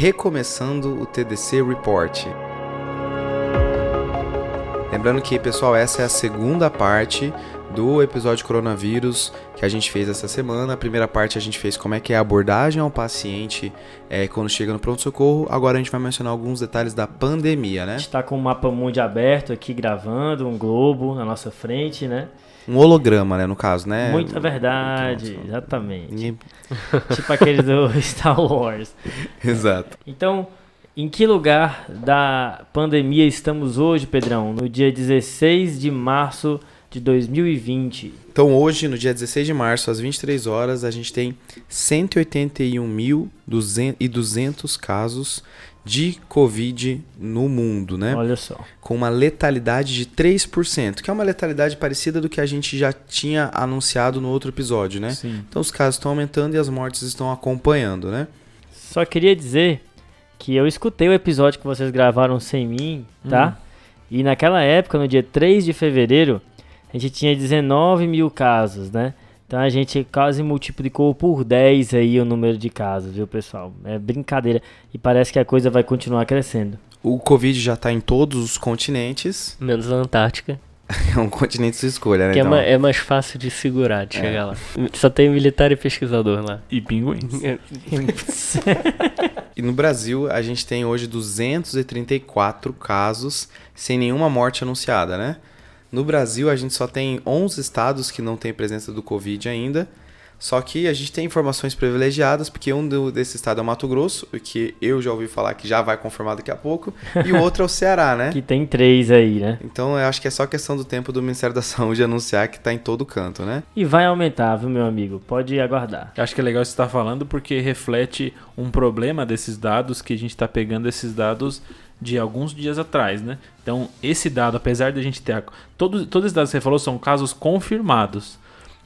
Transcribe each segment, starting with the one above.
recomeçando o TDC Report. Lembrando que, pessoal, essa é a segunda parte do episódio coronavírus que a gente fez essa semana. A primeira parte a gente fez como é que é a abordagem ao paciente é, quando chega no pronto-socorro. Agora a gente vai mencionar alguns detalhes da pandemia, né? A gente está com o mapa mundo aberto aqui gravando, um globo na nossa frente, né? Um holograma, né, no caso, né? Muita verdade, exatamente. tipo aquele do Star Wars. Exato. Então, em que lugar da pandemia estamos hoje, Pedrão? No dia 16 de março de 2020. Então hoje, no dia 16 de março, às 23 horas, a gente tem 181.200 casos de Covid no mundo, né? Olha só. Com uma letalidade de 3%, que é uma letalidade parecida do que a gente já tinha anunciado no outro episódio, né? Sim. Então os casos estão aumentando e as mortes estão acompanhando, né? Só queria dizer que eu escutei o episódio que vocês gravaram sem mim, tá? Hum. E naquela época, no dia 3 de fevereiro, a gente tinha 19 mil casos, né? Então a gente quase multiplicou por 10 aí o número de casos, viu, pessoal? É brincadeira. E parece que a coisa vai continuar crescendo. O Covid já está em todos os continentes. Menos na Antártica. é um continente de escolha, né? Que é então... é, é, mais fácil de segurar, de é. chegar lá. Só tem militar e pesquisador lá. E pinguins. e no Brasil, a gente tem hoje 234 casos sem nenhuma morte anunciada, né? No Brasil, a gente só tem 11 estados que não tem presença do Covid ainda. Só que a gente tem informações privilegiadas, porque um desses estados é o Mato Grosso, que eu já ouvi falar que já vai confirmar daqui a pouco, e o outro é o Ceará, né? que tem três aí, né? Então eu acho que é só questão do tempo do Ministério da Saúde anunciar que está em todo canto, né? E vai aumentar, viu, meu amigo? Pode aguardar. Eu acho que é legal você estar falando, porque reflete um problema desses dados, que a gente está pegando esses dados de alguns dias atrás, né? Então, esse dado, apesar de a gente ter. Todos, todos esses dados que você falou são casos confirmados.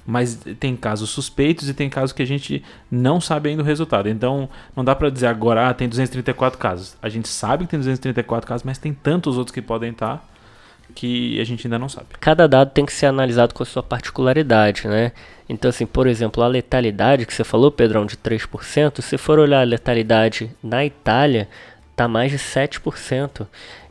Mas tem casos suspeitos e tem casos que a gente não sabe ainda o resultado. Então, não dá para dizer agora, ah, tem 234 casos. A gente sabe que tem 234 casos, mas tem tantos outros que podem estar que a gente ainda não sabe. Cada dado tem que ser analisado com a sua particularidade, né? Então, assim, por exemplo, a letalidade que você falou, Pedrão, de 3%, se for olhar a letalidade na Itália, tá mais de 7%.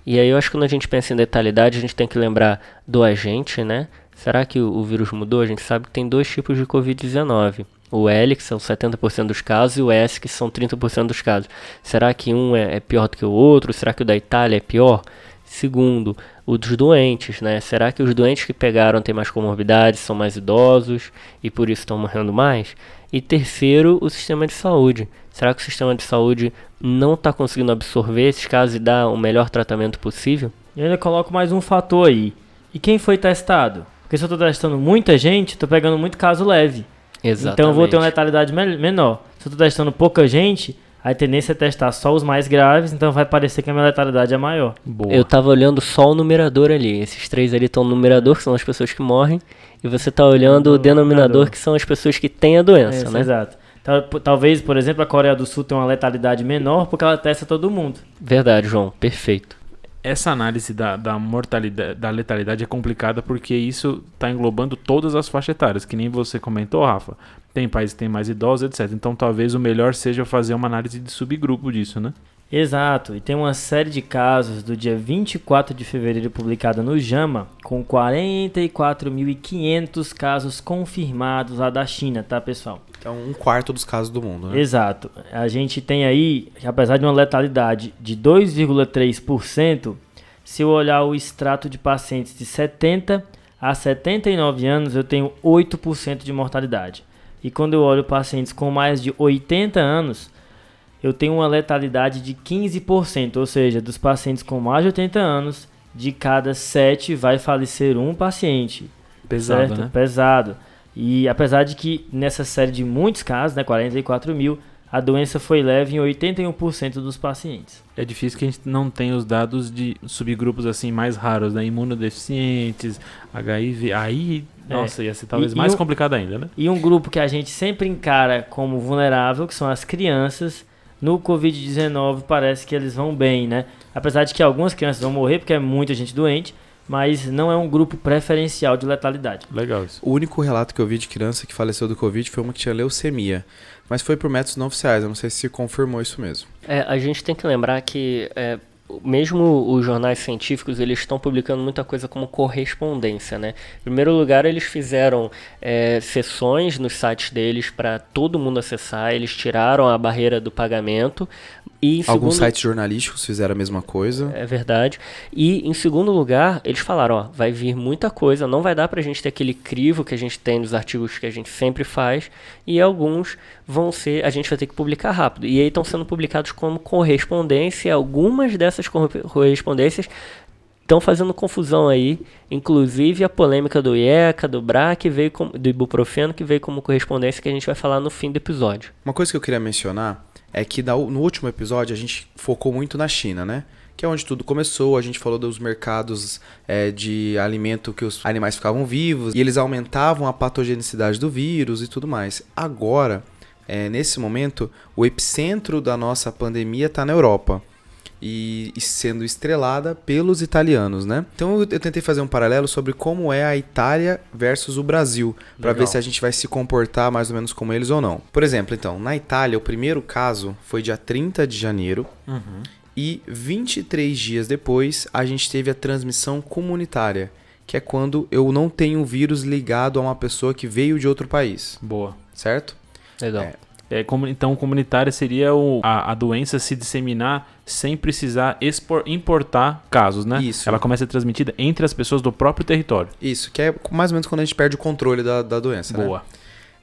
E aí eu acho que quando a gente pensa em letalidade, a gente tem que lembrar do agente, né? Será que o, o vírus mudou? A gente sabe que tem dois tipos de Covid-19. O L, que são 70% dos casos, e o S, que são 30% dos casos. Será que um é, é pior do que o outro? Será que o da Itália é pior? Segundo, o dos doentes, né? Será que os doentes que pegaram têm mais comorbidades, são mais idosos e por isso estão morrendo mais? E terceiro, o sistema de saúde. Será que o sistema de saúde não está conseguindo absorver esses casos e dar o melhor tratamento possível? E ainda coloco mais um fator aí. E quem foi testado? Porque se eu estou testando muita gente, estou pegando muito caso leve. Exatamente. Então eu vou ter uma letalidade menor. Se eu estou testando pouca gente, a tendência é testar só os mais graves, então vai parecer que a minha letalidade é maior. Boa. Eu tava olhando só o numerador ali. Esses três ali estão no numerador, que são as pessoas que morrem. E você tá olhando o denominador, que são as pessoas que têm a doença, né? Exato. Talvez, por exemplo, a Coreia do Sul tenha uma letalidade menor porque ela testa todo mundo. Verdade, João. Perfeito. Essa análise da, da mortalidade, da letalidade é complicada porque isso está englobando todas as faixas etárias, que nem você comentou, Rafa. Tem países que têm mais idosos, etc. Então talvez o melhor seja fazer uma análise de subgrupo disso, né? Exato, e tem uma série de casos do dia 24 de fevereiro publicada no JAMA, com 44.500 casos confirmados lá da China, tá pessoal? Então, um quarto dos casos do mundo, né? Exato. A gente tem aí, apesar de uma letalidade de 2,3%, se eu olhar o extrato de pacientes de 70 a 79 anos, eu tenho 8% de mortalidade. E quando eu olho pacientes com mais de 80 anos, eu tenho uma letalidade de 15%, ou seja, dos pacientes com mais de 80 anos, de cada 7 vai falecer um paciente. Pesado, certo? né? Pesado. E apesar de que nessa série de muitos casos, né, 44 mil, a doença foi leve em 81% dos pacientes. É difícil que a gente não tenha os dados de subgrupos assim mais raros, né? Imunodeficientes, HIV. Aí, é. nossa, ia ser talvez e, mais e um, complicado ainda, né? E um grupo que a gente sempre encara como vulnerável, que são as crianças, no Covid-19 parece que eles vão bem, né? Apesar de que algumas crianças vão morrer porque é muita gente doente, mas não é um grupo preferencial de letalidade. Legal isso. O único relato que eu vi de criança que faleceu do Covid foi uma que tinha leucemia. Mas foi por métodos não oficiais, eu não sei se confirmou isso mesmo. É, a gente tem que lembrar que é, mesmo os jornais científicos eles estão publicando muita coisa como correspondência, né? Em primeiro lugar, eles fizeram é, sessões nos sites deles para todo mundo acessar. Eles tiraram a barreira do pagamento. E Alguns segundo- sites jornalísticos fizeram a mesma coisa. É verdade. E em segundo lugar, eles falaram, ó, vai vir muita coisa, não vai dar pra gente ter aquele crivo que a gente tem nos artigos que a gente sempre faz, e alguns vão ser, a gente vai ter que publicar rápido. E aí estão sendo publicados como correspondência, e algumas dessas corre- correspondências estão fazendo confusão aí, inclusive a polêmica do IECA, do BRA, que veio com, do ibuprofeno, que veio como correspondência que a gente vai falar no fim do episódio. Uma coisa que eu queria mencionar é que no último episódio a gente focou muito na China, né? Que é onde tudo começou, a gente falou dos mercados é, de alimento que os animais ficavam vivos e eles aumentavam a patogenicidade do vírus e tudo mais. Agora, é, nesse momento, o epicentro da nossa pandemia está na Europa e, e sendo estrelada pelos italianos, né? Então eu, eu tentei fazer um paralelo sobre como é a Itália versus o Brasil, para ver se a gente vai se comportar mais ou menos como eles ou não. Por exemplo, então, na Itália, o primeiro caso foi dia 30 de janeiro e 23 dias depois a gente teve a transmissão comunitária, que é quando eu não tenho o vírus ligado a uma pessoa que veio de outro país, Boa. certo? Legal. É. É, como- então, comunitária seria o- a, a doença se disseminar sem precisar expor- importar casos, né? Isso. Ela começa a ser transmitida entre as pessoas do próprio território. Isso, que é mais ou menos quando a gente perde o controle da, da doença, né? Boa.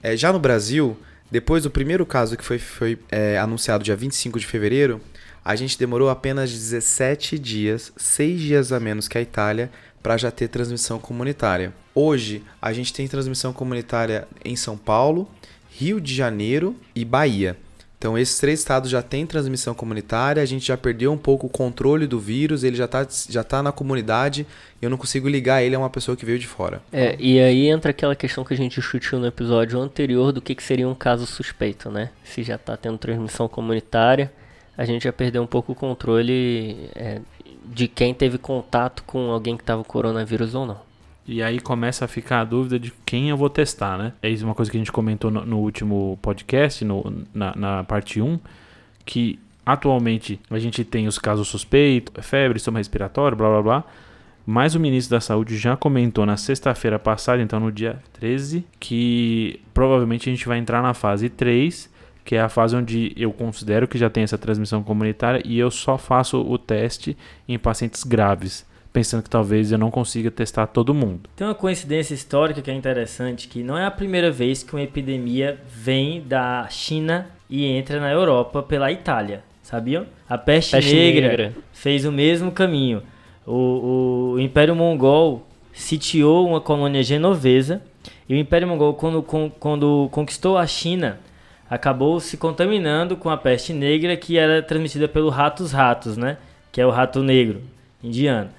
É, já no Brasil, depois do primeiro caso que foi, foi é, anunciado dia 25 de fevereiro, a gente demorou apenas 17 dias, 6 dias a menos que a Itália, para já ter transmissão comunitária. Hoje, a gente tem transmissão comunitária em São Paulo, Rio de Janeiro e Bahia. Então, esses três estados já têm transmissão comunitária, a gente já perdeu um pouco o controle do vírus, ele já está já tá na comunidade e eu não consigo ligar ele a uma pessoa que veio de fora. É, e aí entra aquela questão que a gente discutiu no episódio anterior do que, que seria um caso suspeito, né? Se já tá tendo transmissão comunitária, a gente já perdeu um pouco o controle é, de quem teve contato com alguém que tava com coronavírus ou não. E aí começa a ficar a dúvida de quem eu vou testar, né? É isso uma coisa que a gente comentou no, no último podcast, no- na, na parte 1, que atualmente a gente tem os casos suspeitos, febre, estômago respiratório, blá blá blá. Mas o ministro da Saúde já comentou na sexta-feira passada, então no dia 13, que provavelmente a gente vai entrar na fase 3, que é a fase onde eu considero que já tem essa transmissão comunitária e eu só faço o teste em pacientes graves, pensando que talvez eu não consiga testar todo mundo. Tem uma coincidência histórica que é interessante, que não é a primeira vez que uma epidemia vem da China e entra na Europa pela Itália, sabiam? A peste, Peste negra, negra. fez o mesmo caminho. O, o Império Mongol sitiou uma colônia genovesa e o Império Mongol, quando, quando conquistou a China, acabou se contaminando com a peste negra que era transmitida pelo ratos ratos, né? Que é o rato negro indiano.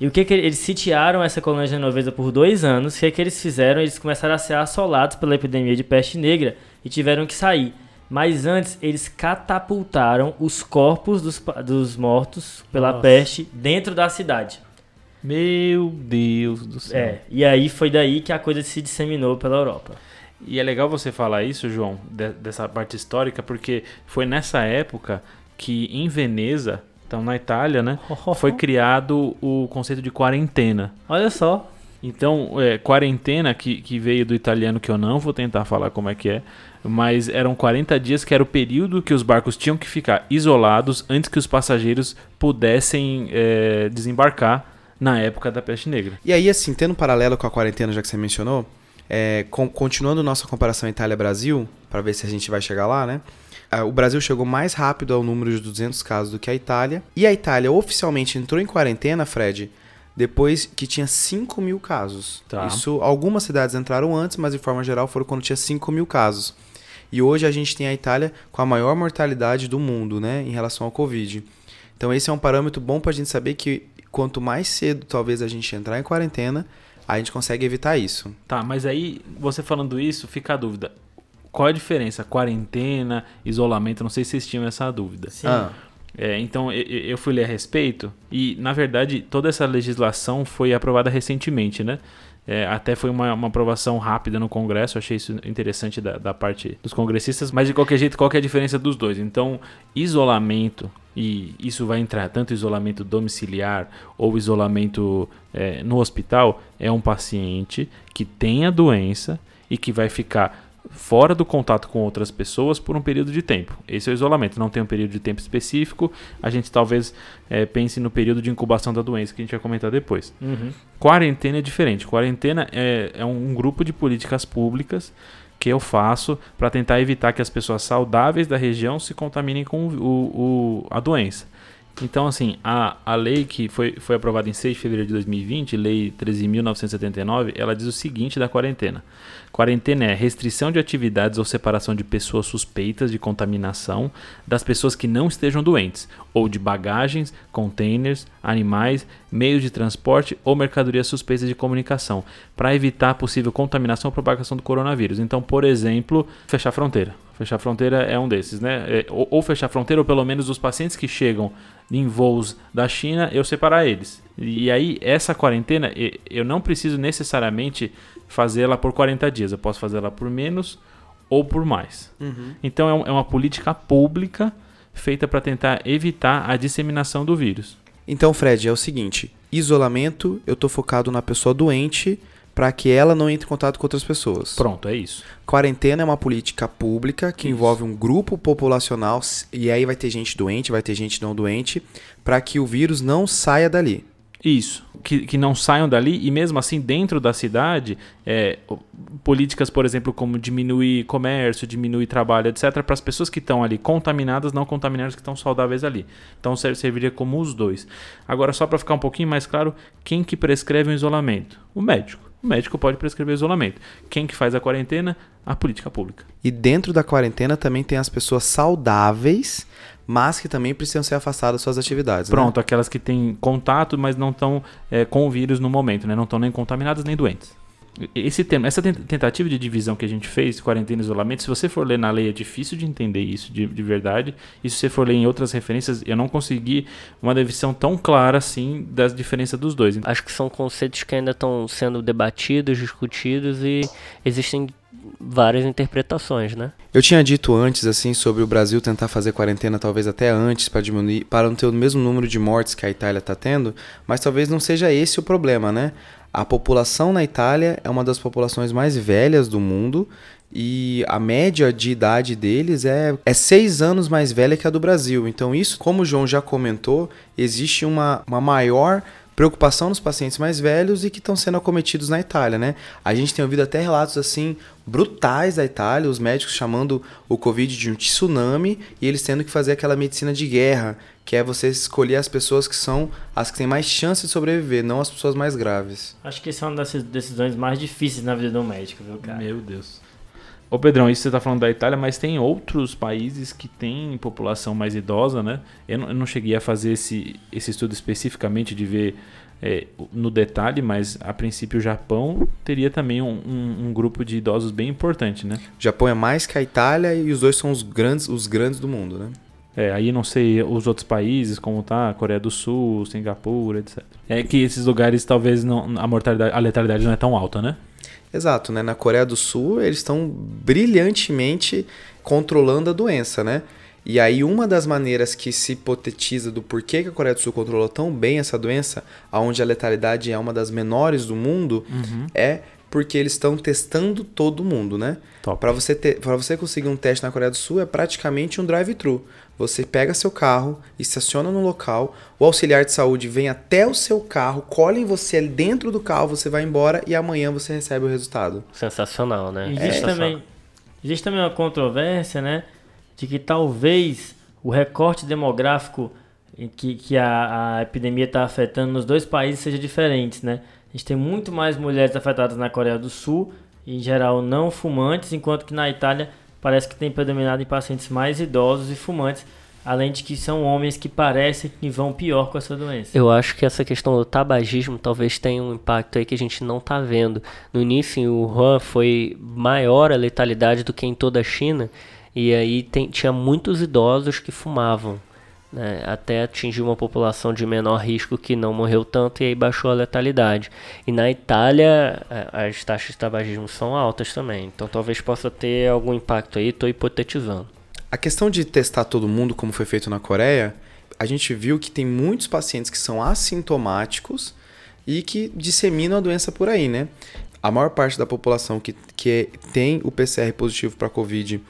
E o que, que eles sitiaram essa colônia genovesa por dois anos? O que, que eles fizeram? Eles começaram a ser assolados pela epidemia de peste negra e tiveram que sair. Mas antes, eles catapultaram os corpos dos, dos mortos pela Nossa. peste dentro da cidade. Meu Deus do céu. É, e aí foi daí que a coisa se disseminou pela Europa. E é legal você falar isso, João, de- dessa parte histórica, porque foi nessa época que em Veneza, então na Itália, né, foi criado o conceito de quarentena. Olha só. Então, é, quarentena, que, que veio do italiano, que eu não vou tentar falar como é que é, mas eram 40 dias que era o período que os barcos tinham que ficar isolados antes que os passageiros pudessem é, desembarcar na época da peste negra. E aí, assim, tendo um paralelo com a quarentena, já que você mencionou, é, com- continuando nossa comparação Itália-Brasil, para ver se a gente vai chegar lá, né? Ah, O Brasil chegou mais rápido ao número de 200 casos do que a Itália. E a Itália oficialmente entrou em quarentena, Fred, depois que tinha 5 mil casos. Tá. Isso, algumas cidades entraram antes, mas de forma geral foram quando tinha 5 mil casos. E hoje a gente tem a Itália com a maior mortalidade do mundo, né, em relação ao Covid. Então esse é um parâmetro bom para a gente saber que quanto mais cedo talvez a gente entrar em quarentena, a gente consegue evitar isso. Tá, mas aí, você falando isso, fica a dúvida. Qual é a diferença? Quarentena, isolamento? Não sei se vocês tinham essa dúvida. Sim. Ah, É, então eu, eu fui ler a respeito e, na verdade, toda essa legislação foi aprovada recentemente, né? É, até foi uma, uma, aprovação rápida no Congresso, eu achei isso interessante da, da, parte dos congressistas, mas de qualquer jeito, qual é a diferença dos dois? Então, isolamento, e isso vai entrar tanto isolamento domiciliar ou isolamento é, no hospital, é um paciente que tem a doença e que vai ficar fora do contato com outras pessoas por um período de tempo. Esse é o isolamento, não tem um período de tempo específico. A gente talvez é, pense no período de incubação da doença, que a gente vai comentar depois. Uhum. Quarentena é diferente. Quarentena é, é um grupo de políticas públicas que eu faço para tentar evitar que as pessoas saudáveis da região se contaminem com o, o, a doença. Então, assim, a, a lei que foi, foi aprovada em 6 de fevereiro de 2020, Lei 13.979, ela diz o seguinte da quarentena. Quarentena é restrição de atividades ou separação de pessoas suspeitas de contaminação das pessoas que não estejam doentes, ou de bagagens, containers, animais, meios de transporte ou mercadorias suspeitas de comunicação, para evitar possível contaminação ou propagação do coronavírus. Então, por exemplo, fechar a fronteira. Fechar a fronteira é um desses, né? É, ou, ou fechar a fronteira, ou pelo menos os pacientes que chegam em voos da China, eu separar eles. E aí, essa quarentena, eu não preciso necessariamente fazê-la por 40 dias. Eu posso fazê-la por menos ou por mais. Uhum. Então, é, é uma política pública feita para tentar evitar a disseminação do vírus. Então, Fred, é o seguinte: isolamento, eu estou focado na pessoa doente para que ela não entre em contato com outras pessoas. Pronto, é isso. Quarentena é uma política pública que isso. envolve um grupo populacional e aí vai ter gente doente, vai ter gente não doente, para que o vírus não saia dali. Isso, que, que não saiam dali e mesmo assim dentro da cidade, é, políticas, por exemplo, como diminuir comércio, diminuir trabalho, etc., para as pessoas que estão ali contaminadas, não contaminadas que estão saudáveis ali. Então serviria como os dois. Agora, só para ficar um pouquinho mais claro, quem que prescreve o isolamento? O médico. O médico pode prescrever isolamento. Quem que faz a quarentena? A política pública. E dentro da quarentena também tem as pessoas saudáveis mas que também precisam ser afastadas das suas atividades. Né? Pronto, né? aquelas que têm contato, mas não estão é, com o vírus no momento, né? não estão nem contaminadas nem doentes. Esse tema, essa tentativa de divisão que a gente fez, quarentena e isolamento, se você for ler na lei, é difícil de entender isso de, de verdade. E se você for ler em outras referências, eu não consegui uma definição tão clara assim das diferenças dos dois. Acho que são conceitos que ainda estão sendo debatidos, discutidos e existem várias interpretações, né? Eu tinha dito antes assim sobre o Brasil tentar fazer quarentena talvez até antes para diminuir, para não ter o mesmo número de mortes que a Itália está tendo, mas talvez não seja esse o problema, né? A população na Itália é uma das populações mais velhas do mundo e a média de idade deles é, é seis anos mais velha que a do Brasil. Então, isso, como o João já comentou, existe uma, uma maior preocupação nos pacientes mais velhos e que estão sendo acometidos na Itália, né? A gente tem ouvido até relatos assim brutais da Itália, os médicos chamando o Covid de um tsunami e eles tendo que fazer aquela medicina de guerra, que é você escolher as pessoas que são as que têm mais chance de sobreviver, não as pessoas mais graves. Acho que essa é uma das decisões mais difíceis na vida do médico, viu, cara? Meu Deus. Ô Pedrão, isso você está falando da Itália, mas tem outros países que têm população mais idosa, né? Eu não, eu não cheguei a fazer esse, esse estudo especificamente de ver é, no detalhe, mas a princípio o Japão teria também um, um, um, grupo de idosos bem importante, né? O Japão é mais que a Itália e os dois são os grandes, os grandes do mundo, né? É, aí não sei os outros países, como tá, Coreia do Sul, Singapura, etc. É que esses lugares talvez não, a mortalidade, a letalidade não é tão alta, né? Exato, né? Na Coreia do Sul, eles estão brilhantemente controlando a doença, né? E aí uma das maneiras que se hipotetiza do porquê que a Coreia do Sul controlou tão bem essa doença, aonde a letalidade é uma das menores do mundo, uhum. é porque eles estão testando todo mundo, né? Para você ter, para você conseguir um teste na Coreia do Sul é praticamente um drive-thru. Você pega seu carro, estaciona no local, o auxiliar de saúde vem até o seu carro, colhe em você dentro do carro, você vai embora e amanhã você recebe o resultado. Sensacional, né? Existe, é. também, existe também uma controvérsia, né? De que talvez o recorte demográfico que, que a, a epidemia está afetando nos dois países seja diferente, né? A gente tem muito mais mulheres afetadas na Coreia do Sul, em geral não fumantes, enquanto que na Itália parece que tem predominado em pacientes mais idosos e fumantes, além de que são homens que parecem que vão pior com essa doença. Eu acho que essa questão do tabagismo talvez tenha um impacto aí que a gente não está vendo. No início, em Wuhan foi maior a letalidade do que em toda a China, e aí tem, tinha muitos idosos que fumavam. Né, até atingir uma população de menor risco que não morreu tanto e aí baixou a letalidade. E na Itália as taxas de tabagismo são altas também, então talvez possa ter algum impacto aí, estou hipotetizando. A questão de testar todo mundo, como foi feito na Coreia, a gente viu que tem muitos pacientes que são assintomáticos e que disseminam a doença por aí, né? A maior parte da população que, que tem o PCR positivo para Covid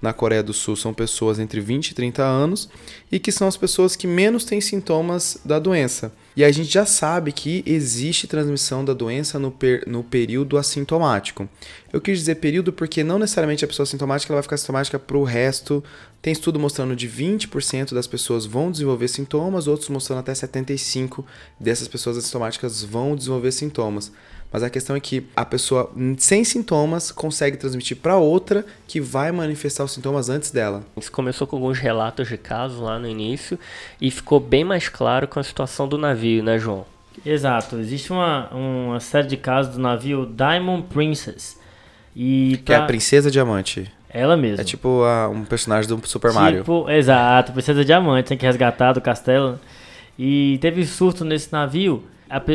na Coreia do Sul são pessoas entre 20 e 30 anos e que são as pessoas que menos têm sintomas da doença. E a gente já sabe que existe transmissão da doença no, per, no período assintomático. Eu quis dizer período porque não necessariamente a pessoa assintomática ela vai ficar assintomática para o resto. Tem estudo mostrando de 20% das pessoas vão desenvolver sintomas, outros mostrando até 75% dessas pessoas assintomáticas vão desenvolver sintomas. Mas a questão é que a pessoa sem sintomas consegue transmitir para outra que vai manifestar os sintomas antes dela. Isso começou com alguns relatos de casos lá no início e ficou bem mais claro com a situação do navio, né, João? Exato. Existe uma, uma série de casos do navio Diamond Princess. E pra... Que é a Princesa Diamante. Ela mesma. É tipo a, um personagem do Super Mario. Tipo, exato, Princesa Diamante, tem que resgatar do castelo. E teve surto nesse navio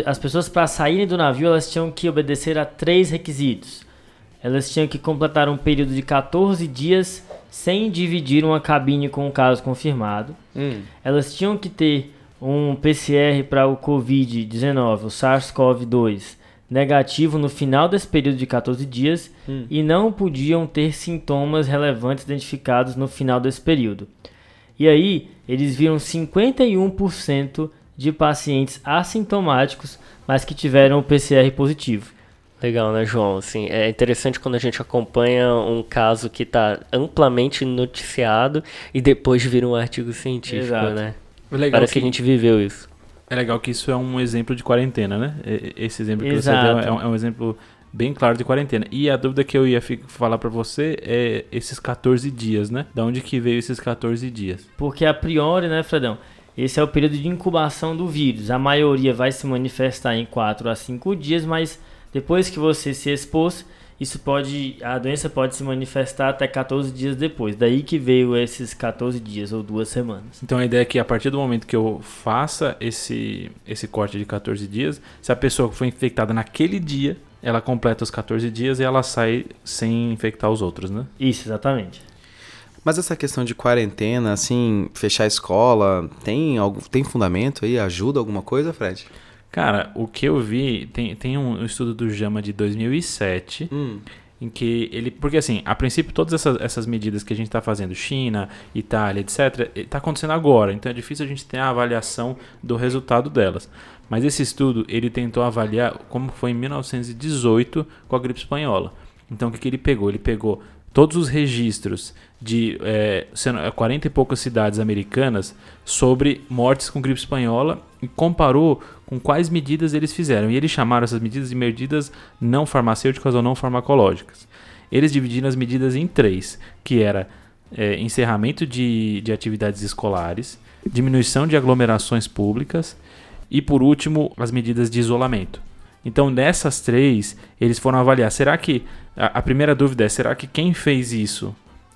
as pessoas para saírem do navio elas tinham que obedecer a três requisitos. Elas tinham que completar um período de 14 dias sem dividir uma cabine com o um caso confirmado. Hum. Elas tinham que ter um PCR para o Covid-19, o SARS-CoV-2, negativo no final desse período de 14 dias hum. e não podiam ter sintomas relevantes identificados no final desse período. E aí, eles viram 51% de pacientes assintomáticos, mas que tiveram o PCR positivo. Legal, né, João? Assim, é interessante quando a gente acompanha um caso que está amplamente noticiado e depois vira um artigo científico, Exato. né? Parece que... que a gente viveu isso. É legal que isso é um exemplo de quarentena, né? Esse exemplo que Exato. você deu é um, é um, exemplo bem claro de quarentena. E a dúvida que eu ia falar para você é esses 14 dias, né? Da onde que veio esses 14 dias? Porque a priori, né, Fredão? Esse é o período de incubação do vírus. A maioria vai se manifestar em 4 a 5 dias, mas depois que você se expôs, isso pode, a doença pode se manifestar até 14 dias depois. Daí que veio esses 14 dias ou duas semanas. Então a ideia é que a partir do momento que eu faça esse, esse corte de 14 dias, se a pessoa foi infectada naquele dia, ela completa os 14 dias e ela sai sem infectar os outros, né? Isso, exatamente. Mas essa questão de quarentena, assim, fechar a escola, tem, algum, tem fundamento aí? Ajuda alguma coisa, Fred? Cara, o que eu vi, tem, tem um estudo do JAMA de 2007, hum. em que ele. Porque, assim, a princípio, todas essas, essas medidas que a gente está fazendo, China, Itália, etc., está acontecendo agora. Então é difícil a gente ter a avaliação do resultado delas. Mas esse estudo, ele tentou avaliar como foi em 1918 com a gripe espanhola. Então, o que, que ele pegou? Ele pegou todos os registros de é, 40 e poucas cidades americanas sobre mortes com gripe espanhola e comparou com quais medidas eles fizeram. E eles chamaram essas medidas de medidas não farmacêuticas ou não farmacológicas. Eles dividiram as medidas em três, que era é, encerramento de, de atividades escolares, diminuição de aglomerações públicas e, por último, as medidas de isolamento. Então, nessas três, eles foram avaliar: será que. A, a primeira dúvida é: será que quem fez isso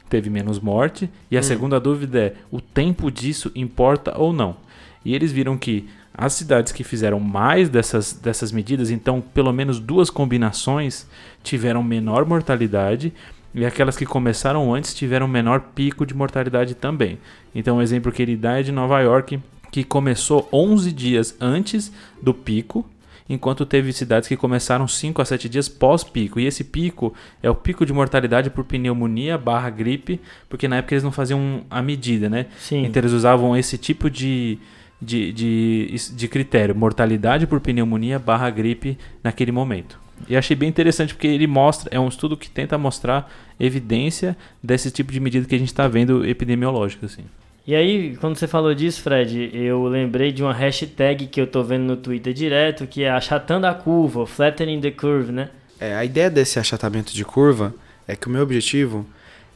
teve menos morte? E a hum. segunda dúvida é: o tempo disso importa ou não? E eles viram que as cidades que fizeram mais dessas, dessas medidas, então pelo menos duas combinações, tiveram menor mortalidade. E aquelas que começaram antes tiveram menor pico de mortalidade também. Então, o um exemplo que ele dá é de Nova York, que começou 11 dias antes do pico, enquanto teve cidades que começaram 5 a 7 dias pós-pico. E esse pico é o pico de mortalidade por pneumonia barra gripe, porque na época eles não faziam a medida, né? Sim. Então eles usavam esse tipo de, de, de, de critério, mortalidade por pneumonia barra gripe naquele momento. E achei bem interessante porque ele mostra, é um estudo que tenta mostrar evidência desse tipo de medida que a gente está vendo epidemiológica. Assim. E aí, quando você falou disso, Fred, eu lembrei de uma hashtag que eu tô vendo no Twitter direto, que é achatando a curva, flattening the curve, né? É, a ideia desse achatamento de curva é que o meu objetivo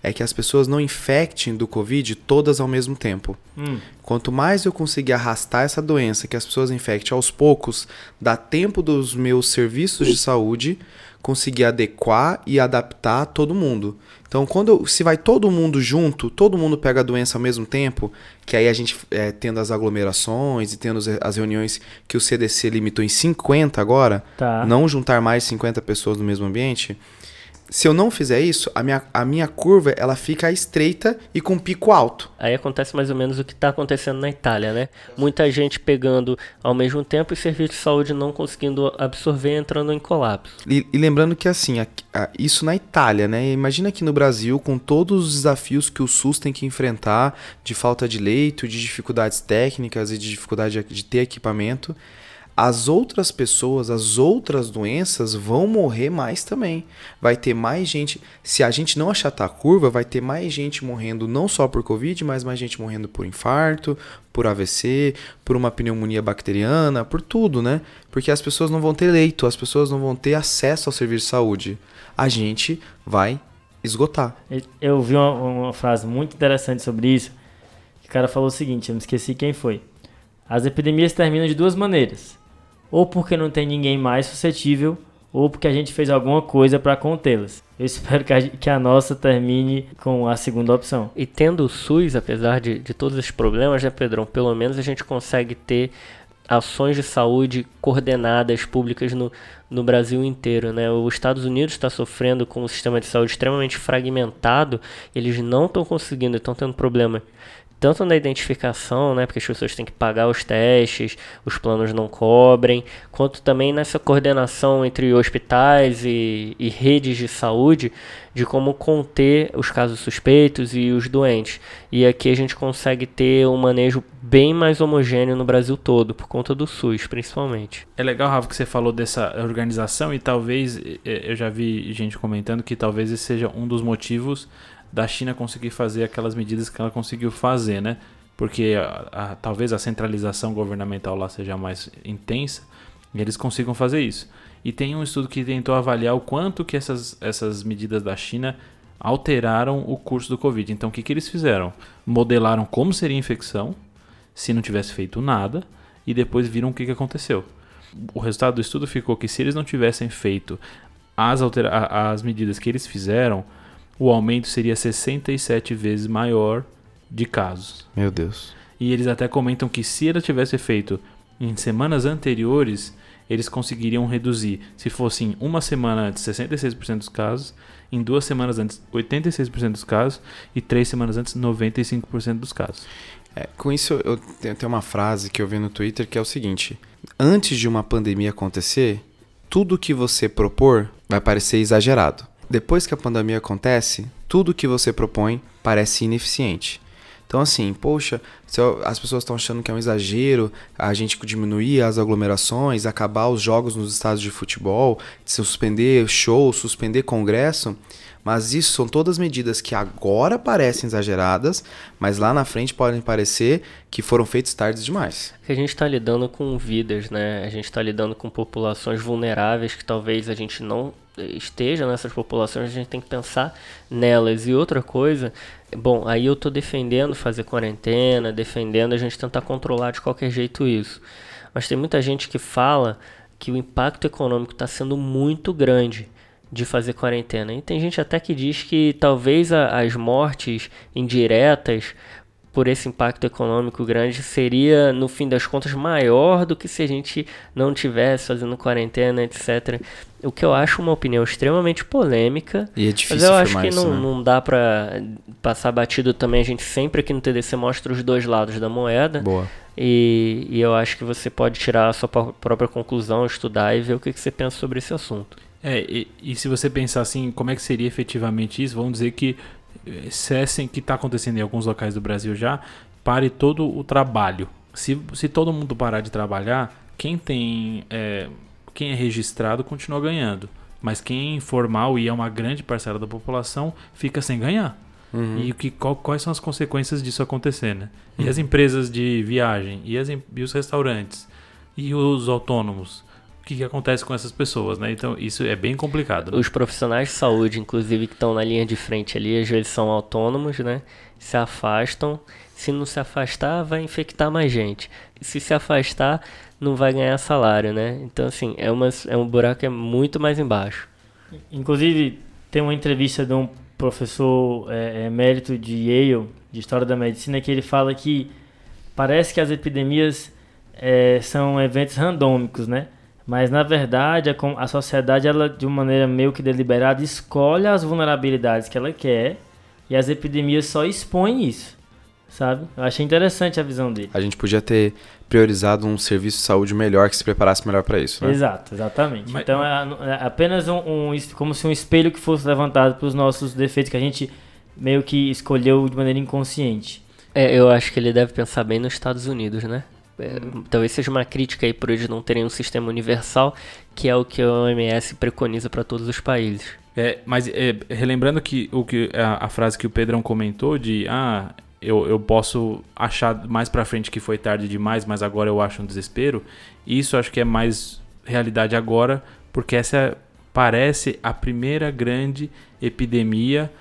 é que as pessoas não infectem do Covid todas ao mesmo tempo. Hum. Quanto mais eu conseguir arrastar essa doença, que as pessoas infectem aos poucos, dá tempo dos meus serviços de saúde conseguir adequar e adaptar todo mundo. Então, quando se vai todo mundo junto, todo mundo pega a doença ao mesmo tempo, que aí a gente é, tendo as aglomerações e tendo as reuniões que o CDC limitou em 50 agora, Tá. não juntar mais 50 pessoas no mesmo ambiente. Se eu não fizer isso, a minha, a minha curva ela fica estreita e com pico alto. Aí acontece mais ou menos o que está acontecendo na Itália, né? Muita gente pegando ao mesmo tempo e serviço de saúde não conseguindo absorver, entrando em colapso. E, e lembrando que assim, aqui- a- isso na Itália, né? Imagina aqui no Brasil, com todos os desafios que o SUS tem que enfrentar, de falta de leito, de dificuldades técnicas e de dificuldade de- de ter equipamento. As outras pessoas, as outras doenças vão morrer mais também. Vai ter mais gente. Se a gente não achatar a curva, vai ter mais gente morrendo não só por Covid, mas mais gente morrendo por infarto, por AVC, por uma pneumonia bacteriana, por tudo, né? Porque as pessoas não vão ter leito, as pessoas não vão ter acesso ao serviço de saúde. A gente vai esgotar. Eu vi uma, uma frase muito interessante sobre isso. O cara falou o seguinte, eu me esqueci quem foi. As epidemias terminam de duas maneiras. Ou porque não tem ninguém mais suscetível, ou porque a gente fez alguma coisa para contê-las. Eu espero que a, que a nossa termine com a segunda opção. E tendo o SUS, apesar de, de todos esses problemas, né, Pedrão? Pelo menos a gente consegue ter ações de saúde coordenadas públicas no, no Brasil inteiro, né? Os Estados Unidos está sofrendo com um sistema de saúde extremamente fragmentado, eles não estão conseguindo, estão tendo problema tanto na identificação, né, porque as pessoas têm que pagar os testes, os planos não cobrem, quanto também nessa coordenação entre hospitais e, e redes de saúde de como conter os casos suspeitos e os doentes. E aqui a gente consegue ter um manejo bem mais homogêneo no Brasil todo, por conta do SUS, principalmente. É legal, Rafa, que você falou dessa organização e talvez eu já vi gente comentando que talvez esse seja um dos motivos da China conseguir fazer aquelas medidas que ela conseguiu fazer, né? Porque a- a- talvez a centralização governamental lá seja mais intensa e eles consigam fazer isso. E tem um estudo que tentou avaliar o quanto que essas, essas medidas da China alteraram o curso do Covid. Então, o que, que eles fizeram? Modelaram como seria a infecção se não tivesse feito nada e depois viram o que, que aconteceu. O resultado do estudo ficou que se eles não tivessem feito as, altera as medidas que eles fizeram, o aumento seria 67 vezes maior de casos. Meu Deus. E eles até comentam que se ela tivesse feito em semanas anteriores, eles conseguiriam reduzir, se fosse em uma semana antes, 66% dos casos, em duas semanas antes, 86% dos casos, e três semanas antes, 95% dos casos. É, com isso, eu tenho, tem uma frase que eu vi no Twitter que é o seguinte: Antes de uma pandemia acontecer, tudo que você propor vai parecer exagerado. Depois que a pandemia acontece, tudo que você propõe parece ineficiente. Então, assim, poxa, as pessoas estão achando que é um exagero a gente diminuir as aglomerações, acabar os jogos nos estádios de futebol, suspender show, suspender congresso. Mas isso são todas medidas que agora parecem exageradas, mas lá na frente podem parecer que foram feitas tarde demais. a gente está lidando com vidas, né? A gente está lidando com populações vulneráveis que talvez a gente não esteja nessas populações, a gente tem que pensar nelas. E outra coisa, bom, aí eu tô defendendo fazer quarentena, defendendo a gente tentar controlar de qualquer jeito isso. Mas tem muita gente que fala que o impacto econômico está sendo muito grande de fazer quarentena. E tem gente até que diz que talvez a- as mortes indiretas por esse impacto econômico grande seria, no fim das contas, maior do que se a gente não tivesse fazendo quarentena, etc. O que eu acho uma opinião extremamente polêmica. E é Mas difícil eu acho que isso, não, né? não dá pra passar batido também. A gente sempre aqui no TDC mostra os dois lados da moeda. Boa. E, e eu acho que você pode tirar a sua pró- própria conclusão, estudar e ver o que, que você pensa sobre esse assunto. É, e, e se você pensar assim, como é que seria efetivamente isso? Vamos dizer que cessem, que está acontecendo em alguns locais do Brasil já, pare todo o trabalho. Se, se todo mundo parar de trabalhar, quem tem, é, quem é registrado continua ganhando. Mas quem é informal e é uma grande parcela da população fica sem ganhar. Uhum. E o que, qual- quais são as consequências disso acontecer, né? E as empresas de viagem, e, as, e os restaurantes, e os autônomos. O que, que acontece com essas pessoas, né? Então, isso é bem complicado. né? Os profissionais de saúde, inclusive, que estão na linha de frente ali, às vezes são autônomos, né? Se afastam. Se não se afastar, vai infectar mais gente. Se se afastar, não vai ganhar salário, né? Então, assim, é, uma, é um buraco que é muito mais embaixo. Inclusive, tem uma entrevista de um professor é, emérito de Yale, de História da Medicina, que ele fala que parece que as epidemias é, são eventos randômicos, né? Mas na verdade a, a sociedade, ela de uma maneira meio que deliberada, escolhe as vulnerabilidades que ela quer e as epidemias só expõem isso, sabe? Eu achei interessante a visão dele. A gente podia ter priorizado um serviço de saúde melhor que se preparasse melhor para isso, né? Exato, exatamente. Mas, então é, é, apenas um, um, como se um espelho que fosse levantado para os nossos defeitos que a gente meio que escolheu de maneira inconsciente. É, eu acho que ele deve pensar bem nos Estados Unidos, né? É, talvez seja uma crítica aí por eles não terem um sistema universal, que é o que a OMS preconiza para todos os países. É, mas é, relembrando que, o que a, a, frase que o Pedrão comentou de ah, eu, eu posso achar mais para frente que foi tarde demais, mas agora eu acho um desespero. Isso acho que é mais realidade agora, porque essa parece a primeira grande epidemia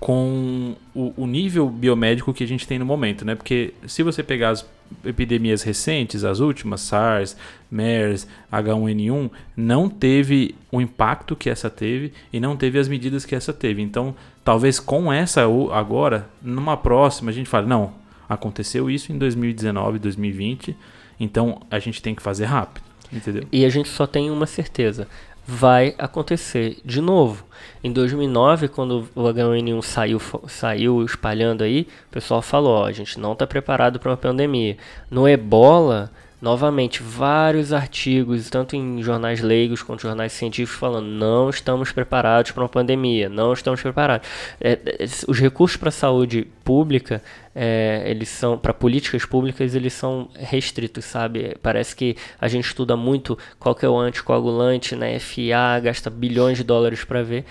com o, o, nível biomédico que a gente tem no momento, né? Porque se você pegar as epidemias recentes, as últimas, SARS, MERS, H1N1, não teve o impacto que essa teve e não teve as medidas que essa teve. Então, talvez com essa agora, numa próxima, a gente fale, não, aconteceu isso em 2019, 2020, então a gente tem que fazer rápido, entendeu? E a gente só tem uma certeza, vai acontecer de novo. Em 2009, quando o H1N1 saiu, saiu espalhando aí, o pessoal falou: ó, a gente não está preparado para uma pandemia. No Ebola, novamente, vários artigos, tanto em jornais leigos quanto jornais científicos, falando: não estamos preparados para uma pandemia, não estamos preparados. É, é os recursos para a saúde pública, é, eles são para políticas públicas, eles são restritos, sabe? Parece que a gente estuda muito qual que é o anticoagulante na né? FA, gasta bilhões de dólares para ver.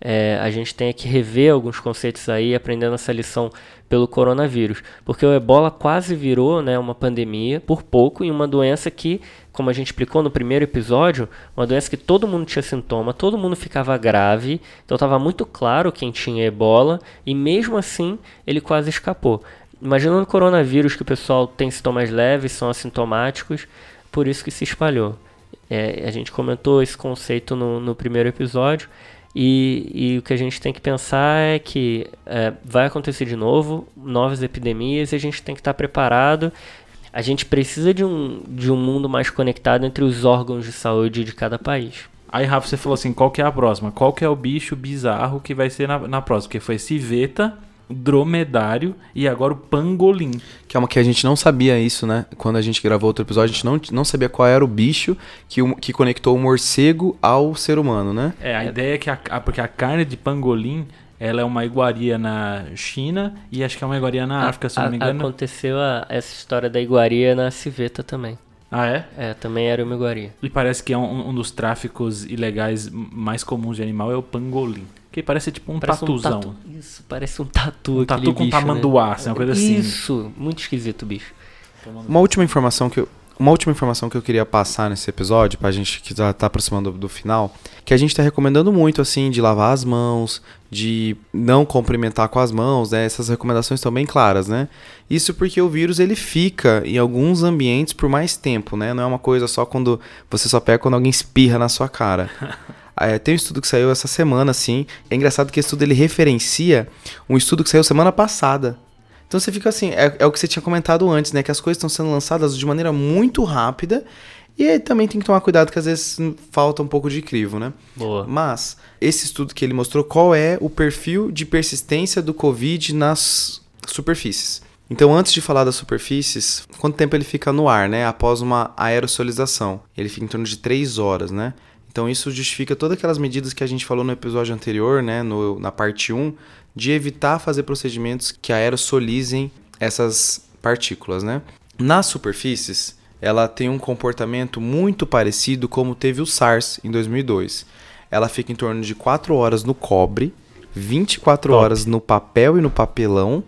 É, a gente tem que rever alguns conceitos aí, aprendendo essa lição pelo coronavírus, porque o ebola quase virou né, uma pandemia por pouco e uma doença que, como a gente explicou no primeiro episódio, uma doença que todo mundo tinha sintoma, todo mundo ficava grave, então estava muito claro quem tinha ebola e mesmo assim ele quase escapou. Imaginando o coronavírus que o pessoal tem sintomas leves, são assintomáticos, por isso que se espalhou. É, a gente comentou esse conceito no, no primeiro episódio. E, e, o que a gente tem que pensar é que é, vai acontecer de novo, novas epidemias, e a gente tem que estar preparado. A gente precisa de um, de um mundo mais conectado entre os órgãos de saúde de cada país. Aí, Rafa, você falou assim: qual que é a próxima? Qual que é o bicho bizarro que vai ser na, na próxima? Porque foi civeta dromedário e agora o pangolim. Que é uma que a gente não sabia isso, né? Quando a gente gravou outro episódio, a gente não, não sabia qual era o bicho que, que conectou o morcego ao ser humano, né? É, a é. ideia é que a, porque a carne de pangolim ela é uma iguaria na China e acho que é uma iguaria na África, se não me engano. Aconteceu a, essa história da iguaria na civeta também. Ah, é? É, também era uma iguaria. E parece que é um, um dos tráficos ilegais mais comuns de animal é o pangolim. Que parece tipo um parece tatuzão. Um tatu. Isso, parece um tatu. Um tatu com bicho, tamanduá, né? assim, uma coisa assim. Isso, muito esquisito, bicho. Uma última informação que eu, uma última informação que eu queria passar nesse episódio, pra gente que já tá aproximando do, do final, que a gente tá recomendando muito, assim, de lavar as mãos, de não cumprimentar com as mãos, né? Essas recomendações estão bem claras, né? Isso porque o vírus, ele fica em alguns ambientes por mais tempo, né? Não é uma coisa só quando você só pega quando alguém espirra na sua cara. É, tem um estudo que saiu essa semana, assim. É engraçado que esse estudo ele referencia um estudo que saiu semana passada. Então você fica assim, é, é o que você tinha comentado antes, né? Que as coisas estão sendo lançadas de maneira muito rápida. E aí também tem que tomar cuidado que às vezes falta um pouco de crivo, né? Boa. Mas esse estudo que ele mostrou qual é o perfil de persistência do Covid nas superfícies. Então, antes de falar das superfícies, quanto tempo ele fica no ar, né? Após uma aerosolização. Ele fica em torno de 3 horas, né? Então isso justifica todas aquelas medidas que a gente falou no episódio anterior, né, no, na parte 1, de evitar fazer procedimentos que aerosolizem essas partículas, né? Nas superfícies, ela tem um comportamento muito parecido como teve o SARS em 2002. Ela fica em torno de 4 horas no cobre, 24 Top. horas no papel e no papelão,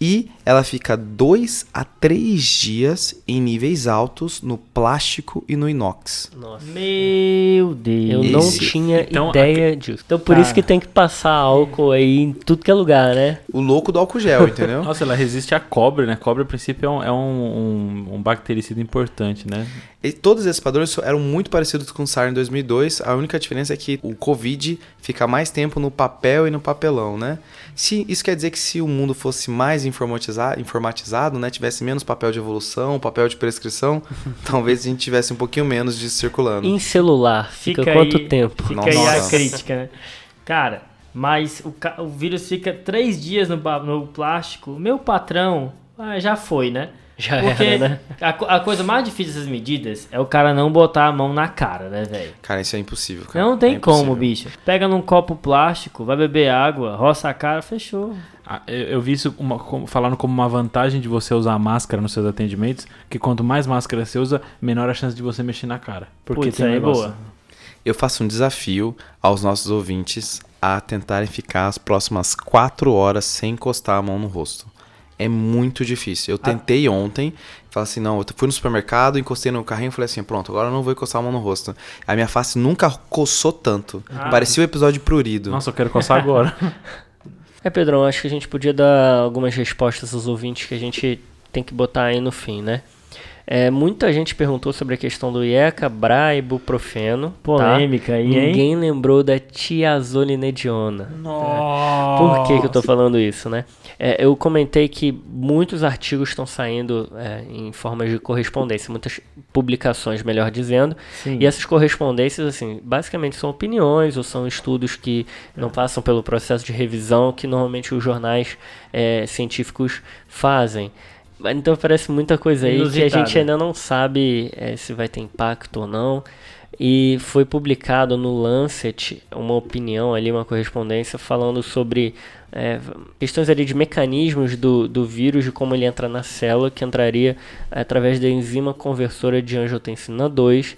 e ela fica 2 a 3 dias em níveis altos no plástico e no inox. Nossa. Meu Deus. Eu não Esse- tinha então, ideia disso. Então por Tá. isso que tem que passar álcool aí em tudo que é lugar, né? O louco do álcool gel, entendeu? Nossa, ela resiste a cobre, né? Cobre, a princípio, é um, é um, um, um bactericida importante, né? E todos esses padrões eram muito parecidos com o SARS em 2002. A única diferença é que o Covid fica mais tempo no papel e no papelão, né? Se, isso quer dizer que se o mundo fosse mais informatiza- informatizado, né? Tivesse menos papel de evolução, papel de prescrição, talvez a gente tivesse um pouquinho menos disso circulando. Em celular, fica, Fica quanto aí- tempo? Fica aí a Nossa. crítica, né? Cara, mas o, o vírus fica três dias no, no plástico. Meu patrão ah, já foi, né? Já Porque era, né? a, a coisa mais difícil dessas medidas é o cara não botar a mão na cara, né, velho? Cara, isso é impossível, cara. Não tem É como, impossível. bicho. Pega num copo plástico, vai beber água, roça a cara, fechou. Ah, Eu, eu vi isso uma- como- falando como uma vantagem de você usar máscara nos seus atendimentos, que quanto mais máscara você usa, menor a chance de você mexer na cara. Porque Putz, tem um aí é negócio- boa. Eu faço um desafio aos nossos ouvintes a tentarem ficar as próximas quatro horas sem encostar a mão no rosto. É muito difícil. Eu tentei ontem, falei assim, não, eu fui no supermercado, encostei no carrinho e falei assim, pronto, agora eu não vou encostar a mão no rosto. A minha face nunca coçou tanto. Ah. Parecia o episódio prurido. Nossa, eu quero coçar agora. É, Pedrão, acho que a gente podia dar algumas respostas aos ouvintes que a gente tem que botar aí no fim, né? É, muita gente perguntou sobre a questão do IECA, BRA e ibuprofeno. tá? Polêmica aí, hein? Ninguém lembrou da tiazolinediona. Nossa. Por que, que eu tô falando isso, né? É, eu comentei que muitos artigos estão saindo é, em formas de correspondência, muitas publicações, melhor dizendo, Sim. e essas correspondências, assim, basicamente são opiniões ou são estudos que não passam pelo processo de revisão que normalmente os jornais é, científicos fazem. Então parece muita coisa aí que a gente ainda não sabe é, se vai ter impacto ou não. E foi publicado no Lancet uma opinião ali, uma correspondência falando sobre é, questões ali de mecanismos do, do vírus, de como ele entra na célula, que entraria através da enzima conversora de angiotensina 2.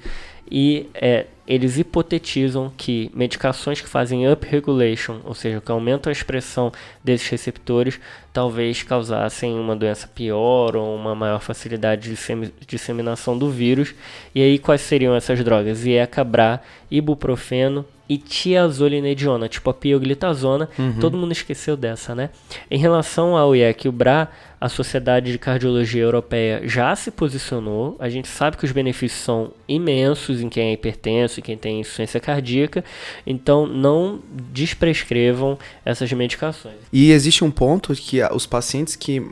E é, eles hipotetizam que medicações que fazem upregulation, ou seja, que aumentam a expressão desses receptores, talvez causassem uma doença pior ou uma maior facilidade de dissemi- disseminação do vírus. E aí, quais seriam essas drogas? IECA, BRA, ibuprofeno e tiazolinediona, tipo a pioglitazona. Todo mundo esqueceu dessa, né? Em relação ao IEC e o BRA, a Sociedade de Cardiologia Europeia já se posicionou. A gente sabe que os benefícios são imensos em quem é hipertenso e quem tem insuficiência cardíaca. Então, não desprescrevam essas medicações. E existe um ponto que os pacientes que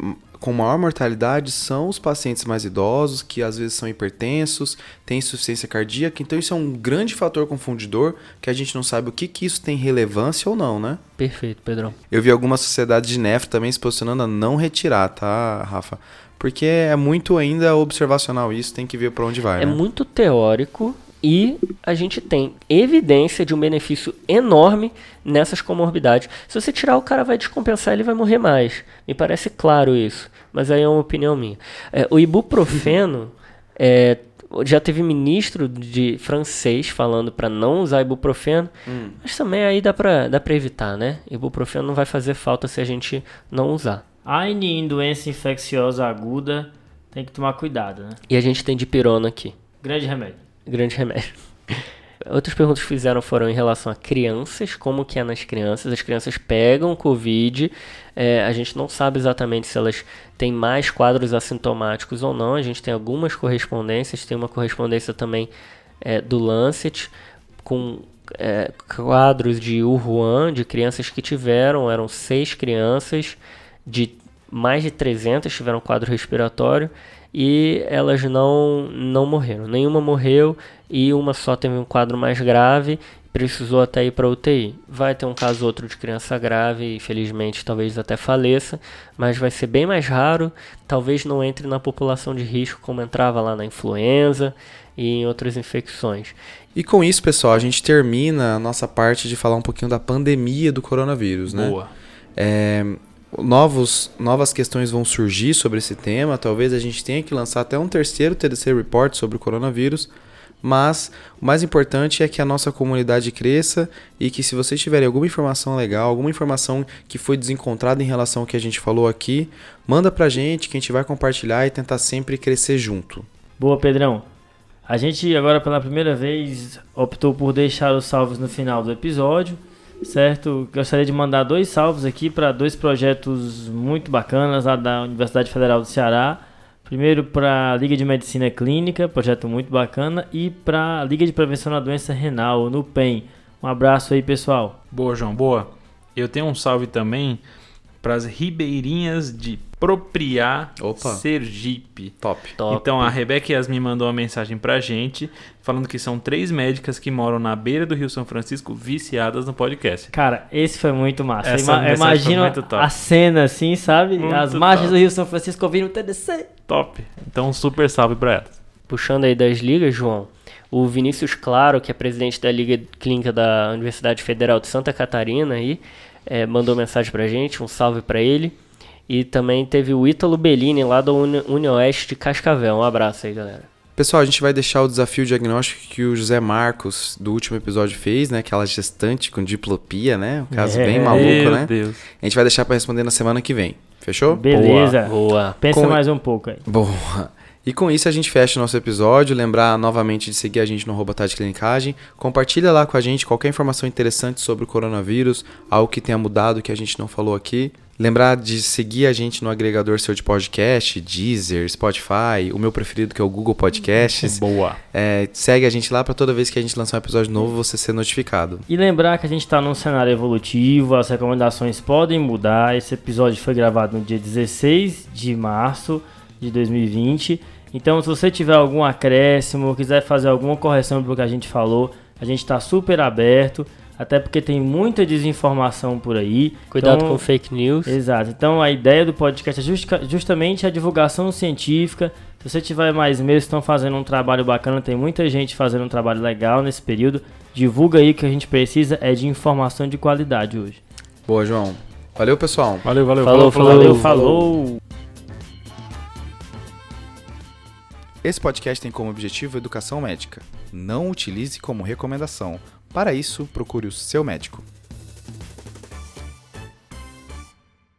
com maior mortalidade são os pacientes mais idosos, que às vezes são hipertensos, têm insuficiência cardíaca. Então isso é um grande fator confundidor que a gente não sabe o que, que isso tem relevância ou não, né? Perfeito, Pedrão. Eu vi algumas sociedades de nefro também se posicionando a não retirar, tá, Rafa? Porque é muito ainda observacional isso, tem que ver para onde vai, É né? muito teórico e a gente tem evidência de um benefício enorme nessas comorbidades. Se você tirar, o cara vai descompensar, ele vai morrer mais. Me parece claro isso, mas aí é uma opinião minha. É, o ibuprofeno, é, já teve ministro de francês falando para não usar ibuprofeno, mas também aí dá pra, dá pra evitar, né? Ibuprofeno não vai fazer falta se a gente não usar. Ainda em doença infecciosa aguda, tem que tomar cuidado, né? E a gente tem dipirona aqui. Grande remédio. Grande remédio. Outras perguntas que fizeram foram em relação a crianças, como que é nas crianças. As crianças pegam Covid, é, a gente não sabe exatamente se elas têm mais quadros assintomáticos ou não. A gente tem algumas correspondências, tem uma correspondência também é, do Lancet com é, quadros de Wuhan, de crianças que tiveram, eram seis crianças, de mais de 300 tiveram quadro respiratório e elas não, não morreram. Nenhuma morreu e uma só teve um quadro mais grave, precisou até ir para UTI. Vai ter um caso ou outro de criança grave e felizmente talvez até faleça, mas vai ser bem mais raro, talvez não entre na população de risco como entrava lá na influenza e em outras infecções. E com isso, pessoal, a gente termina a nossa parte de falar um pouquinho da pandemia do coronavírus, né? Boa. É, novos, novas questões vão surgir sobre esse tema. Talvez a gente tenha que lançar até um terceiro TDC Report sobre o coronavírus. Mas o mais importante é que a nossa comunidade cresça e que se vocês tiverem alguma informação legal, alguma informação que foi desencontrada em relação ao que a gente falou aqui, manda pra gente que a gente vai compartilhar e tentar sempre crescer junto. Boa, Pedrão. A gente agora pela primeira vez optou por deixar os salvos no final do episódio, certo? Gostaria de mandar dois salvos aqui para dois projetos muito bacanas lá da Universidade Federal do Ceará. Primeiro para a Liga de Medicina Clínica, projeto muito bacana, e para a Liga de Prevenção da Doença Renal, no PEN. Um abraço aí, pessoal. Boa, João, boa. Eu tenho um salve também para as ribeirinhas de Propriar Opa. Sergipe. Top. Top. Então a Rebeca Yasmin mandou uma mensagem pra gente falando que são três médicas que moram na beira do Rio São Francisco viciadas no podcast. Cara, esse foi muito massa. Essa Ima- Imagina muito top. a cena assim, sabe? Muito As margens top. do Rio São Francisco ouvindo o TDC. Top. Então um super salve pra elas. Puxando aí das ligas, João, o Vinícius Claro, que é presidente da Liga Clínica da Universidade Federal de Santa Catarina, aí, eh, mandou mensagem pra gente, um salve pra ele. E também teve o Ítalo Bellini, lá do Uni- Unioeste de Cascavel. Um abraço aí, galera. Pessoal, a gente vai deixar o desafio diagnóstico que o José Marcos do último episódio fez, né? Aquela gestante com diplopia, né? Um caso É. bem maluco, Meu né? Deus. A gente vai deixar pra responder na semana que vem. Fechou? Beleza. Boa. Pensa Com- mais um pouco aí. Boa. E com isso a gente fecha o nosso episódio. Lembrar novamente de seguir a gente no arroba Tati Clinicagem. Compartilha lá com a gente qualquer informação interessante sobre o coronavírus, algo que tenha mudado que a gente não falou aqui. Lembrar de seguir a gente no agregador seu de podcast, Deezer, Spotify, o meu preferido que é o Google Podcasts. Boa. É, segue a gente lá para toda vez que a gente lançar um episódio novo você ser notificado. E lembrar que a gente está num cenário evolutivo, as recomendações podem mudar. Esse episódio foi gravado no dia 16 de março de 2020. Então, se você tiver algum acréscimo, quiser fazer alguma correção do que a gente falou, a gente está super aberto. Até porque tem muita desinformação por aí. Cuidado Então, com fake news. Exato. Então a ideia do podcast é justa- justamente a divulgação científica. Se você tiver mais meios, estão fazendo um trabalho bacana, tem muita gente fazendo um trabalho legal nesse período. Divulga aí que a gente precisa é de informação de qualidade hoje. Boa, João. Valeu, pessoal. Valeu, valeu. Falou, falou. Valeu, falou. Esse podcast tem como objetivo educação médica. Não utilize como recomendação. Para isso, procure o seu médico.